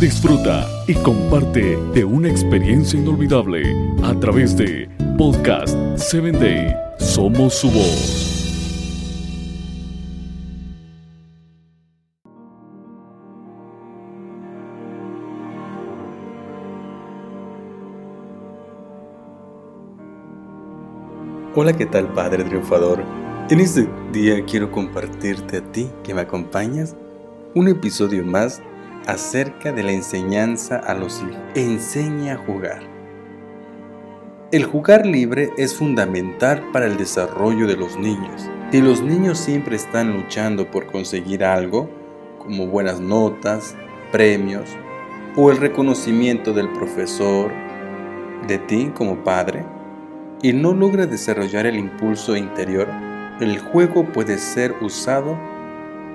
Disfruta y comparte de una experiencia inolvidable a través de Podcast 7 Day. Somos su voz. Hola, ¿qué tal Padre Triunfador? En este día quiero compartirte a ti que me acompañas un episodio más acerca de la enseñanza a los hijos. Enseña a jugar. El jugar libre es fundamental para el desarrollo de los niños. Si los niños siempre están luchando por conseguir algo, como buenas notas, premios o el reconocimiento del profesor, de ti como padre, y no logra desarrollar el impulso interior, el juego puede ser usado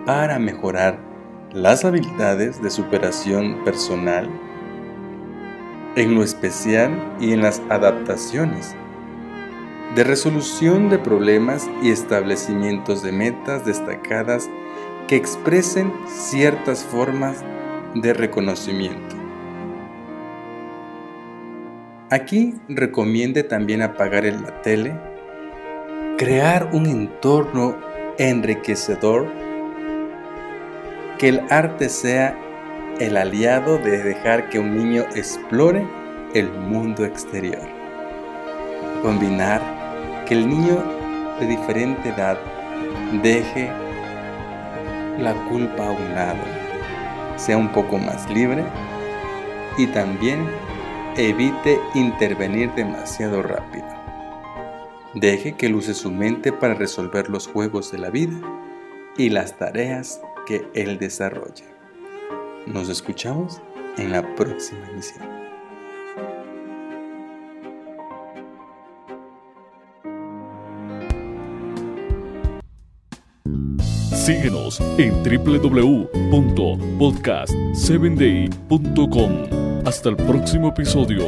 para mejorar las habilidades de superación personal, en lo especial y en las adaptaciones, de resolución de problemas y establecimientos de metas destacadas que expresen ciertas formas de reconocimiento. Aquí recomiende también apagar la tele, crear un entorno enriquecedor, que el arte sea el aliado de dejar que un niño explore el mundo exterior. Combinar que el niño de diferente edad deje la culpa a un lado, sea un poco más libre y también evite intervenir demasiado rápido. Deje que luce su mente para resolver los juegos de la vida y las tareas que él desarrolla. Nos escuchamos en la próxima emisión. Síguenos en www.podcast7day.com. Hasta el próximo episodio.